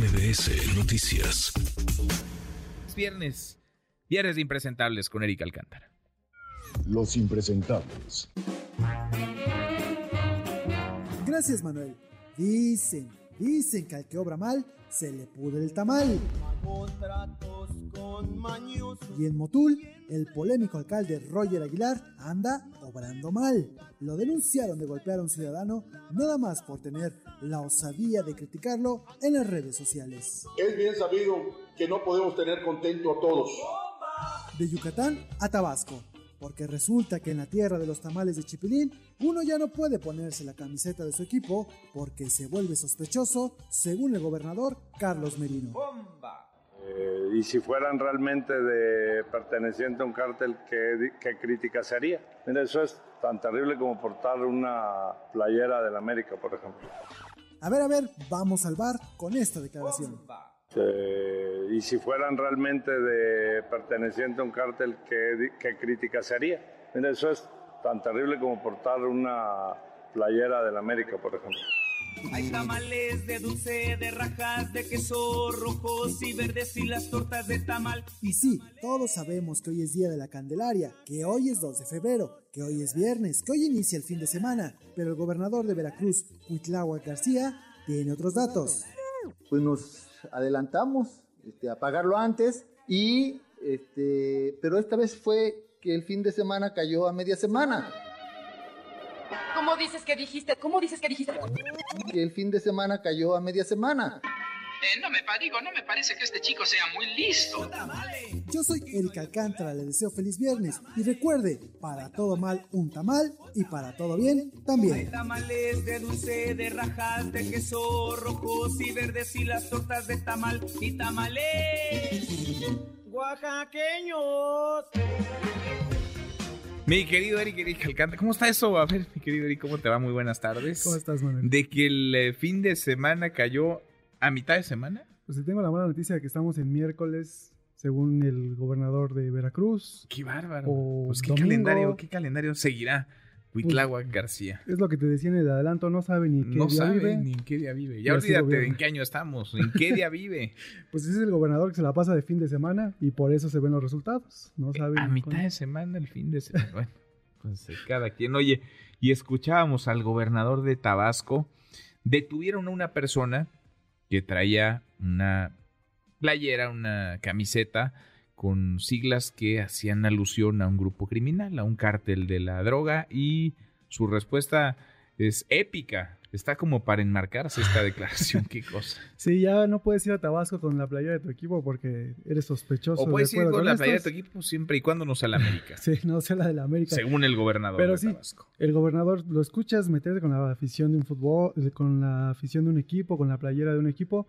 MBS Noticias. Es viernes, viernes de impresentables con Erika Alcántara. Los impresentables. Gracias, Manuel. Dicen, dicen que al que obra mal se le pudre el tamal. Y en Motul, el polémico alcalde Roger Aguilar anda obrando mal. Lo denunciaron de golpear a un ciudadano nada más por tener la osadía de criticarlo en las redes sociales. Es bien sabido que no podemos tener contento a todos. De Yucatán a Tabasco. Porque resulta que en la tierra de los tamales de Chipilín, uno ya no puede ponerse la camiseta de su equipo porque se vuelve sospechoso, según el gobernador Carlos Merino. Eh, y si fueran realmente de perteneciente a un cártel, ¿qué, qué crítica se haría? Mira, eso es tan terrible como portar una playera del América, por ejemplo. A ver, a ver, vamos al bar con esta declaración. Eh, y si fueran realmente de perteneciente a un cártel, ¿qué, qué crítica se haría? Mira, eso es tan terrible como portar una playera del América, por ejemplo. Hay tamales de dulce, de rajas, de queso rojos y verdes y las tortas de tamal. Y sí, todos sabemos que hoy es Día de la Candelaria, que hoy es 2 de febrero, que hoy es viernes, que hoy inicia el fin de semana, pero el gobernador de Veracruz, Huitláhuac García, tiene otros datos. Pues nos adelantamos este, a pagarlo antes y, este, pero esta vez fue que el fin de semana cayó a media semana. ¿Cómo dices que dijiste? ¿Cómo dices que dijiste? Que el fin de semana cayó a media semana. Eh, no me digo, no me parece que este chico sea muy listo. Yo soy Erika Alcántara, le deseo feliz viernes y recuerde, para todo mal un tamal y para todo bien también. Hay tamales de dulce, de rajas, de queso rojos y verdes y las tortas de tamal y tamales oaxaqueños. Mi querido Eric, Eric Alcántara, ¿cómo está eso? A ver, mi querido Eric, ¿cómo te va? Muy buenas tardes. ¿Cómo estás, Manuel? De que el eh, fin de semana cayó a mitad de semana. Pues te tengo la buena noticia de que estamos en miércoles, según el gobernador de Veracruz. Qué bárbaro. O Pues qué domingo. calendario, qué calendario seguirá Huitláhuac García. Es lo que te decía en el adelanto, no sabe ni qué No día sabe vive. ni en qué día vive. Ya olvídate de en qué año estamos, en qué día vive. Pues ese es el gobernador que se la pasa de fin de semana y por eso se ven los resultados. No sabe A mitad cuándo. de semana, el fin de semana. Bueno, pues eh, cada quien. Oye, y escuchábamos al gobernador de Tabasco. Detuvieron a una persona que traía una playera, una camiseta con siglas que hacían alusión a un grupo criminal, a un cártel de la droga y su respuesta es épica. Está como para enmarcarse esta declaración, qué cosa. Sí, ya no puedes ir a Tabasco con la playera de tu equipo porque eres sospechoso. O de puedes ir con la playera de tu equipo siempre y cuando no sea la América, Sí, no sea la de la América. según el gobernador Pero de sí, Tabasco. el gobernador lo escuchas meterse con la afición de un fútbol, con la afición de un equipo, con la playera de un equipo,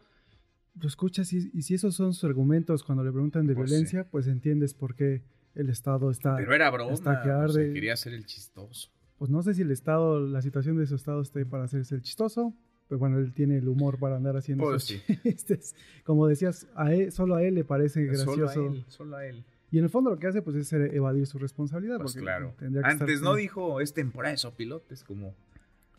lo escuchas y, y si esos son sus argumentos cuando le preguntan de Pues violencia, pues entiendes por qué el Estado está... Pero era broma. Hasta que o sea, arde. quería ser el chistoso. Pues no sé si el Estado, la situación de su Estado esté para hacerse el chistoso, pero bueno, él tiene el humor para andar haciendo Pues esos sí. chistes. Como decías, a él, solo a él le parece gracioso. Solo a él, solo a él. Y en el fondo lo que hace pues es eh, evadir su responsabilidad. Pues claro. Antes no con- dijo es temporada de sopilotes, como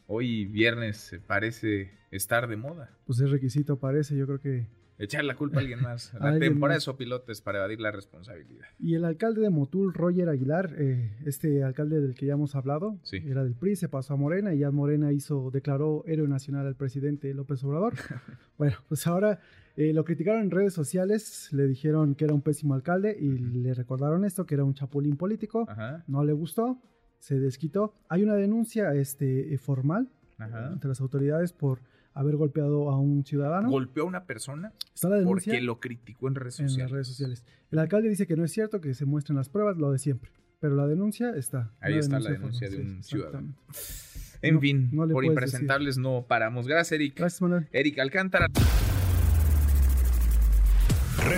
hoy viernes parece estar de moda. Pues es requisito parece, yo creo que Echar la culpa a alguien más. La alguien temporada de más. sopilotes para evadir la responsabilidad. Y el alcalde de Motul, Roger Aguilar, eh, este alcalde del que ya hemos hablado, Sí. era del PRI, se pasó a Morena y ya Morena hizo, declaró héroe nacional al presidente López Obrador. bueno, pues ahora eh, lo criticaron en redes sociales, le dijeron que era un pésimo alcalde y le recordaron esto, que era un chapulín político. Ajá, No le gustó, se desquitó. Hay una denuncia este, eh, formal ajá. ante las autoridades por haber golpeado a un ciudadano. Golpeó a una persona Está la denuncia porque lo criticó en redes en sociales. las redes sociales. El alcalde dice que no es cierto, que se muestren las pruebas, lo de siempre. Pero la denuncia está. Ahí está la denuncia formal, de un sí, ciudadano. En No- fin, no por impresentables no paramos. Gracias, Eric. Gracias, Manuel. Eric Alcántara.